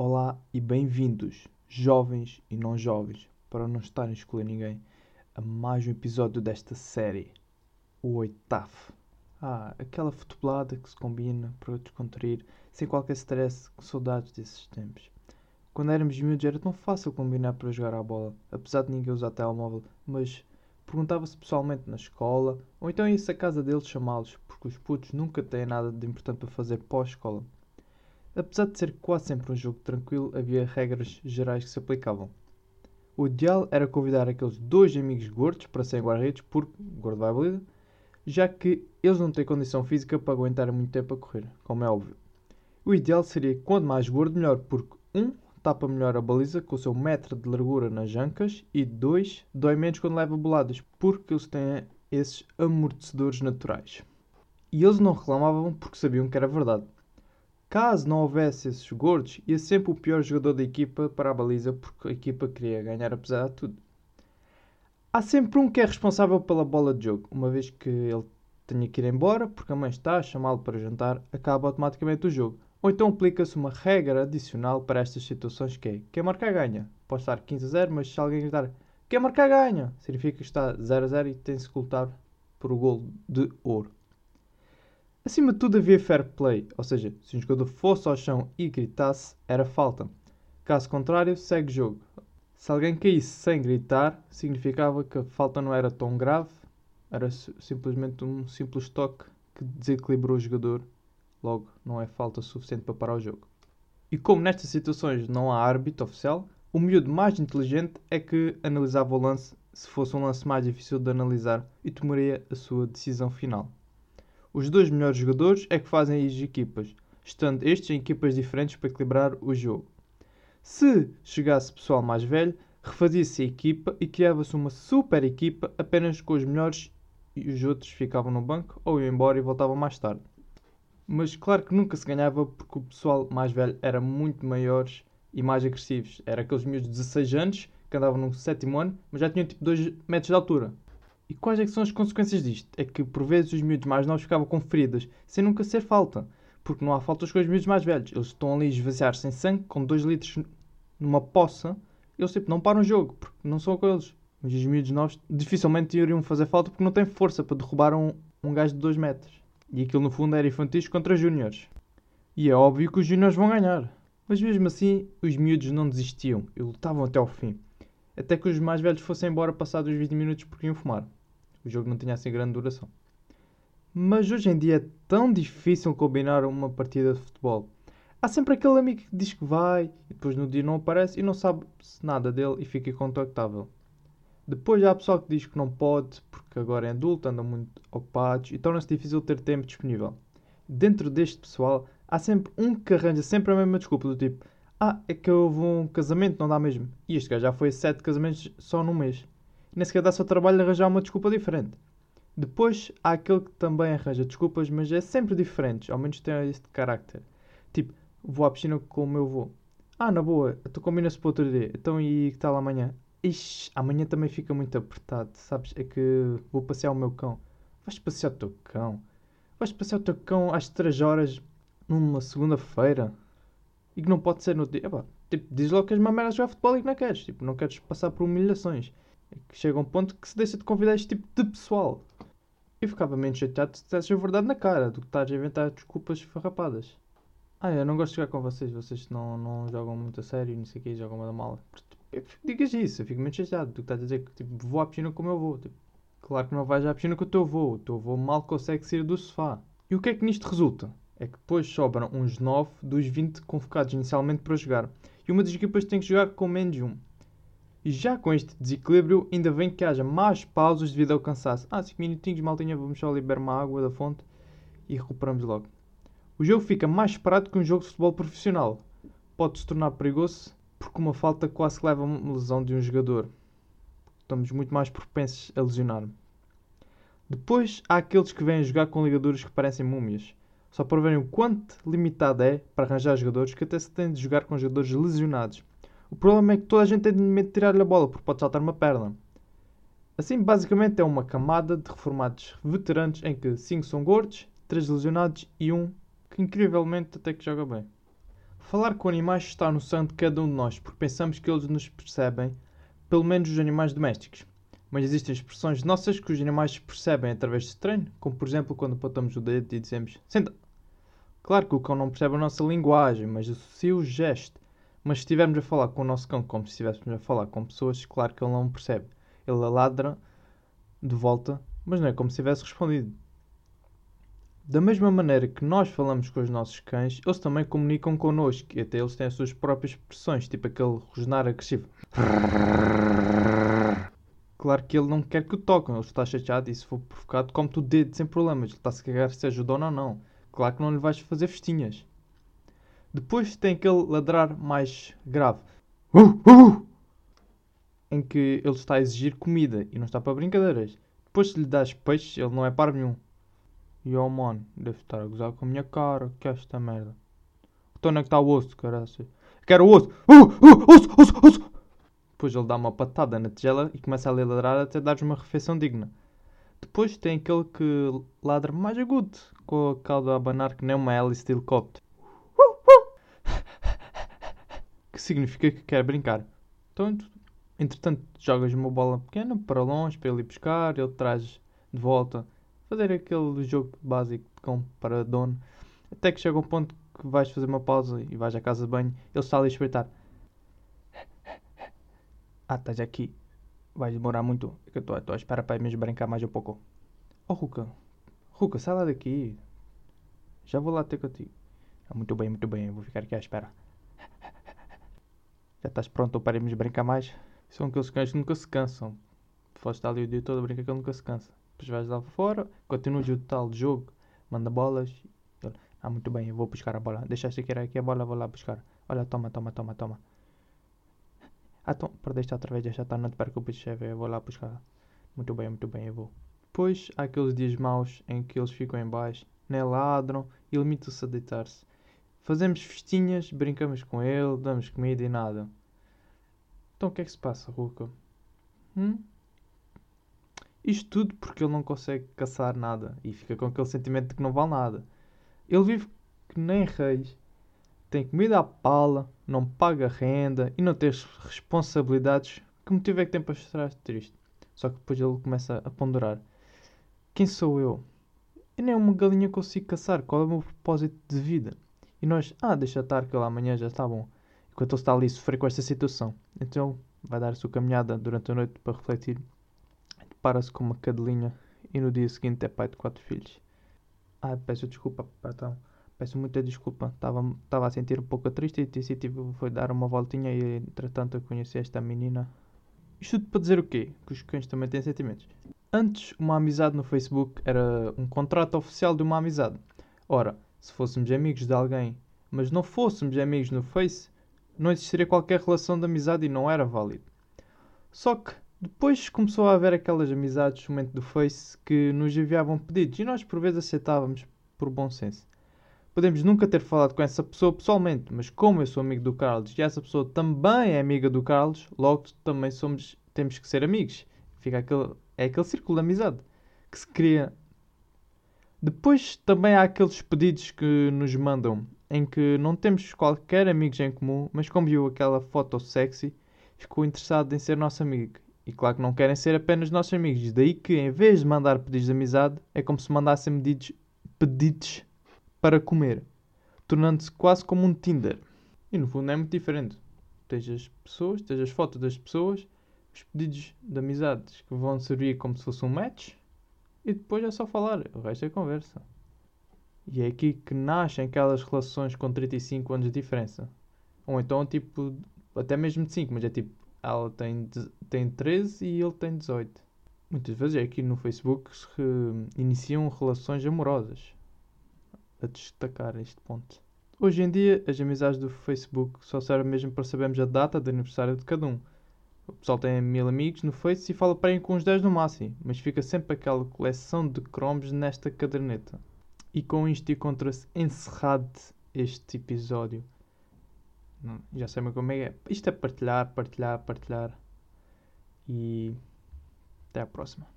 Olá e bem-vindos, jovens e não jovens, para não estarem a escolher ninguém, a mais um episódio desta série, o oitavo. Ah, aquela futebolada que se combina para descontrair, sem qualquer stress, com saudades desses tempos. Quando éramos miúdos era tão fácil combinar para jogar à bola, apesar de ninguém usar telemóvel, mas perguntava-se pessoalmente na escola, ou então ia-se à casa deles chamá-los, porque os putos nunca têm nada de importante para fazer pós-escola. Apesar de ser quase sempre um jogo tranquilo, havia regras gerais que se aplicavam. O ideal era convidar aqueles dois amigos gordos para serem guarda-redes, porque gordo vai a já que eles não têm condição física para aguentar muito tempo a correr, como é óbvio. O ideal seria quanto mais gordo, melhor, porque um tapa melhor a baliza com o seu metro de largura nas ancas e dois dói menos quando leva boladas, porque eles têm esses amortecedores naturais. E eles não reclamavam porque sabiam que era verdade. Caso não houvesse esses gordos, ia sempre o pior jogador da equipa para a baliza porque a equipa queria ganhar apesar de tudo. Há sempre um que é responsável pela bola de jogo, uma vez que ele tenha que ir embora porque a mãe está a chamá-lo para jantar, acaba automaticamente o jogo. Ou então aplica-se uma regra adicional para estas situações que é quem marcar ganha. Pode estar 15 a 0, mas se alguém gritar quem marcar ganha, significa que está 0 a 0 e tem-se que lutar por o gol de ouro. Acima de tudo havia fair play, ou seja, se um jogador fosse ao chão e gritasse, era falta. Caso contrário, segue jogo. Se alguém caísse sem gritar, significava que a falta não era tão grave, era simplesmente um simples toque que desequilibrou o jogador, logo não é falta suficiente para parar o jogo. E como nestas situações não há árbitro oficial, o miúdo mais inteligente é que analisava o lance se fosse um lance mais difícil de analisar e tomaria a sua decisão final. Os dois melhores jogadores é que fazem as equipas, estando estes em equipas diferentes para equilibrar o jogo. Se chegasse pessoal mais velho, refazia-se a equipa e criava-se uma super equipa apenas com os melhores e os outros ficavam no banco ou iam embora e voltavam mais tarde. Mas claro que nunca se ganhava porque o pessoal mais velho era muito maiores e mais agressivos. Era aqueles de 16 anos que andavam no sétimo ano, mas já tinham tipo 2 metros de altura. E quais é são as consequências disto? É que por vezes os miúdos mais novos ficavam com feridas, sem nunca ser falta. Porque não há faltas com os miúdos mais velhos. Eles estão ali a esvaziar sem sangue, com 2 litros numa poça. Eles tipo, não param o jogo, porque não são aqueles. Mas os miúdos novos dificilmente iriam fazer falta porque não têm força para derrubar um, um gajo de 2 metros. E aquilo no fundo era infantis contra júniores. E é óbvio que os júniores vão ganhar. Mas mesmo assim, os miúdos não desistiam e lutavam até ao fim. Até que os mais velhos fossem embora passados os 20 minutos porque iam fumar. O jogo não tinha assim grande duração. Mas hoje em dia é tão difícil combinar uma partida de futebol. Há sempre aquele amigo que diz que vai e depois no dia não aparece e não sabe nada dele e fica incontactável. Depois há pessoal que diz que não pode porque agora é adulto, andam muito ocupados e torna-se difícil ter tempo disponível. Dentro deste pessoal há sempre um que arranja sempre a mesma desculpa do tipo Ah, é que houve um casamento, não dá mesmo. E este gajo já foi a sete casamentos só num mês nem sequer dá-se ao trabalho de arranjar uma desculpa diferente. Depois há aquele que também arranja desculpas, mas é sempre diferente, ao menos tem este carácter. Tipo, vou à piscina com o meu avô. Ah, na boa, tu combina-se para outro dia. Então e que tal amanhã? Ixi, amanhã também fica muito apertado, sabes? É que vou passear o meu cão. Vais passear o teu cão? Vais passear o teu cão às 3 horas numa segunda-feira? E que não pode ser no dia. Epá, tipo, diz logo que és uma merda jogar futebol e que não queres. Tipo, não queres passar por humilhações. Chega um ponto que se deixa de convidar este tipo de pessoal. Eu ficava menos chateado se dissesse a verdade na cara do que estás a inventar desculpas farrapadas. Ah, eu não gosto de jogar com vocês, vocês não, não jogam muito a sério e não sei o que, jogam da mala. Fico, digas isso, eu fico menos chateado do que estás a dizer que tipo, vou à piscina como eu vou. Tipo, claro que não vais à piscina com o teu avô, o teu avô mal consegue sair do sofá. E o que é que nisto resulta? É que depois sobram uns 9 dos 20 convocados inicialmente para jogar. E uma das equipas tem que jogar com menos de um. E já com este desequilíbrio, ainda vem que haja mais pausas devido ao cansaço. Ah, 5 minutinhos, maltinha, vamos só liberar uma água da fonte e recuperamos logo. O jogo fica mais parado que um jogo de futebol profissional. Pode se tornar perigoso porque uma falta quase leva a uma lesão de um jogador. Estamos muito mais propensos a lesionar. Depois há aqueles que vêm jogar com ligaduras que parecem múmias. Só para verem o quanto limitado é para arranjar jogadores que até se tem de jogar com jogadores lesionados. O problema é que toda a gente tem medo de tirar-lhe a bola porque pode saltar uma perna. Assim, basicamente, é uma camada de reformados veteranos em que 5 são gordos, 3 lesionados e um que incrivelmente até que joga bem. Falar com animais está no sangue de cada um de nós, porque pensamos que eles nos percebem, pelo menos os animais domésticos. Mas existem expressões nossas que os animais percebem através de treino, como por exemplo quando apontamos o dedo e dizemos senta. Claro que o cão não percebe a nossa linguagem, mas associa o gesto. Mas se estivermos a falar com o nosso cão como se estivéssemos a falar com pessoas, claro que ele não percebe. Ele ladra de volta, mas não é como se tivesse respondido. Da mesma maneira que nós falamos com os nossos cães, eles também comunicam connosco e até eles têm as suas próprias expressões, tipo aquele rosnar agressivo. Claro que ele não quer que o toquem, ele está chateado e se for provocado, come-te o dedo sem problemas. Ele está-se a cagar se ajuda ou não. Claro que não lhe vais fazer festinhas. Depois tem aquele ladrar mais grave. Uh, uh, em que ele está a exigir comida e não está para brincadeiras. Depois se lhe das peixe, ele não é para nenhum. E oh mano, deve estar a gozar com a minha cara, que é esta merda. Então onde é que está o osso, caraças? Quero o osso! Uh, uh, osso, osso, osso! Depois ele dá uma patada na tigela e começa a ladrar até dar uma refeição digna. Depois tem aquele que ladra mais agudo, com a cauda a abanar que nem uma hélice de helicóptero. Que significa que quer brincar. Então, entretanto, jogas uma bola pequena para longe, para ele ir buscar, ele traz de volta. Fazer aquele jogo básico com para dono. Até que chega um ponto que vais fazer uma pausa e vais à casa de banho, ele está ali a espreitar. Ah, estás aqui. Vai demorar muito. É estou à espera para mesmo brincar mais um pouco. Oh, Ruka. Ruka, sai lá daqui. Já vou lá ter contigo. Ah, muito bem, muito bem. Vou ficar aqui à espera. Já estás pronto para irmos brincar mais? São aqueles cães que nunca se cansam. Foste ali o dia todo a brincar que ele nunca se cansa. Depois vais lá fora, continuas o tal jogo, manda bolas. Ah, muito bem, eu vou buscar a bola. Deixaste aqui, aqui a bola, vou lá buscar. Olha, toma, toma, toma, toma. Ah, então, perdeste outra vez, já está, não te preocupes, chefe, eu vou lá buscar. Muito bem, muito bem, eu vou. Depois há aqueles dias maus em que eles ficam em baixo, nem ladram e limitam-se a deitar-se. Fazemos festinhas, brincamos com ele, damos comida e nada. Então o que é que se passa, Ruka? Hum? Isto tudo porque ele não consegue caçar nada e fica com aquele sentimento de que não vale nada. Ele vive que nem reis tem comida à pala, não paga renda e não tem responsabilidades, que motivo é que tem para estar triste? Só que depois ele começa a ponderar: quem sou eu? Eu nem uma galinha consigo caçar, qual é o meu propósito de vida? E nós, ah, deixa estar que lá amanhã já está bom. Enquanto ele está ali a sofrer com esta situação. Então vai dar a sua caminhada durante a noite para refletir. Depara-se com uma cadelinha e no dia seguinte é pai de quatro filhos. Ah, peço desculpa, patrão. Peço muita desculpa, estava a sentir um pouco triste e decidi foi dar uma voltinha e entretanto eu conheci esta menina. Isto tudo para dizer o quê? Que os cães também têm sentimentos. Antes, uma amizade no Facebook era um contrato oficial de uma amizade. Ora, se fôssemos amigos de alguém, mas não fôssemos amigos no Face, não existiria qualquer relação de amizade e não era válido. Só que depois começou a haver aquelas amizades somente do Face que nos enviavam pedidos e nós por vezes aceitávamos por bom senso. Podemos nunca ter falado com essa pessoa pessoalmente, mas como eu sou amigo do Carlos e essa pessoa também é amiga do Carlos, logo também somos, temos que ser amigos. Fica aquele, é aquele círculo de amizade que se cria. Depois também há aqueles pedidos que nos mandam em que não temos qualquer amigos em comum, mas como viu aquela foto sexy, ficou interessado em ser nosso amigo. E claro que não querem ser apenas nossos amigos. Daí que, em vez de mandar pedidos de amizade, é como se mandassem pedidos, pedidos para comer, tornando-se quase como um Tinder. E no fundo é muito diferente. Tens as pessoas, tens as fotos das pessoas, os pedidos de amizades que vão servir como se fosse um match e depois é só falar, o resto é conversa. E é aqui que nascem aquelas relações com 35 anos de diferença. Ou então, tipo, até mesmo de 5, mas é tipo, ela tem, tem 13 e ele tem 18. Muitas vezes é aqui no Facebook que iniciam relações amorosas a destacar este ponto. Hoje em dia, as amizades do Facebook só servem mesmo para sabermos a data de aniversário de cada um. O pessoal tem mil amigos no Face e fala para ir com uns 10 no máximo, mas fica sempre aquela coleção de cromos nesta caderneta. E com isto encontra-se encerrado este episódio. Já sabem como é. Isto é partilhar, partilhar, partilhar. E até à próxima.